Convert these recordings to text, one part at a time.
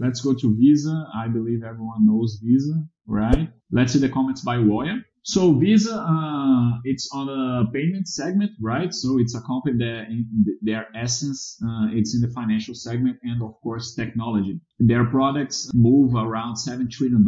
let's go to Visa. I believe everyone knows Visa, right? Let's see the comments by Woya. So Visa, uh, it's on a payment segment, right? So it's a company that in their essence, uh, it's in the financial segment and of course technology. Their products move around $7 trillion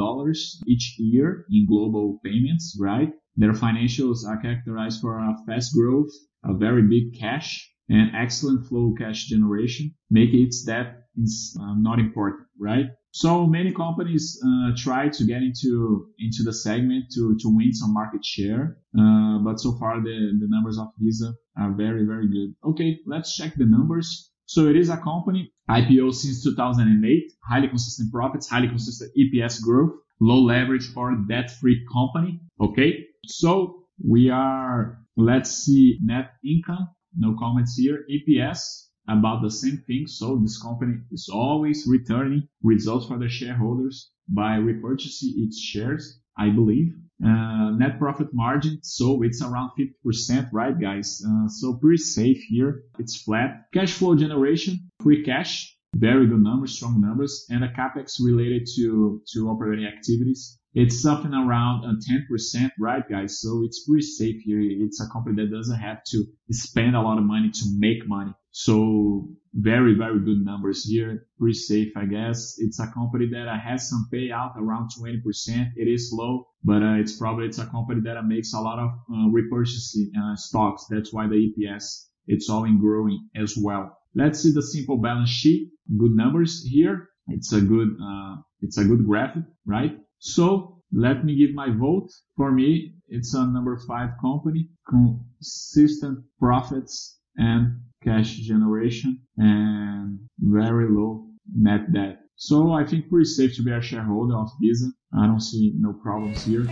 each year in global payments, right? Their financials are characterized for a fast growth, a very big cash, and excellent flow cash generation, make it that is uh, not important, right? So many companies uh, try to get into into the segment to to win some market share, uh, but so far the the numbers of Visa are very very good. Okay, let's check the numbers. So it is a company IPO since 2008, highly consistent profits, highly consistent EPS growth, low leverage or debt-free company. Okay, so we are let's see net income. No comments here. EPS about the same thing. So this company is always returning results for the shareholders by repurchasing its shares, I believe. Uh, net profit margin, so it's around 50%, right, guys? Uh, so pretty safe here. It's flat. Cash flow generation, free cash, very good numbers, strong numbers, and a capex related to to operating activities it's something around uh, 10%, right, guys? So it's pretty safe here. It's a company that doesn't have to spend a lot of money to make money. So very, very good numbers here. Pretty safe, I guess. It's a company that has some payout around 20%. It is low, but uh, it's probably, it's a company that makes a lot of uh, repurchasing uh, stocks. That's why the EPS, it's all in growing as well. Let's see the simple balance sheet. Good numbers here. It's a good, uh, it's a good graphic, right? So let me give my vote. For me, it's a number five company, consistent profits and cash generation and very low net debt. So I think pretty safe to be a shareholder of Visa. I don't see no problems here.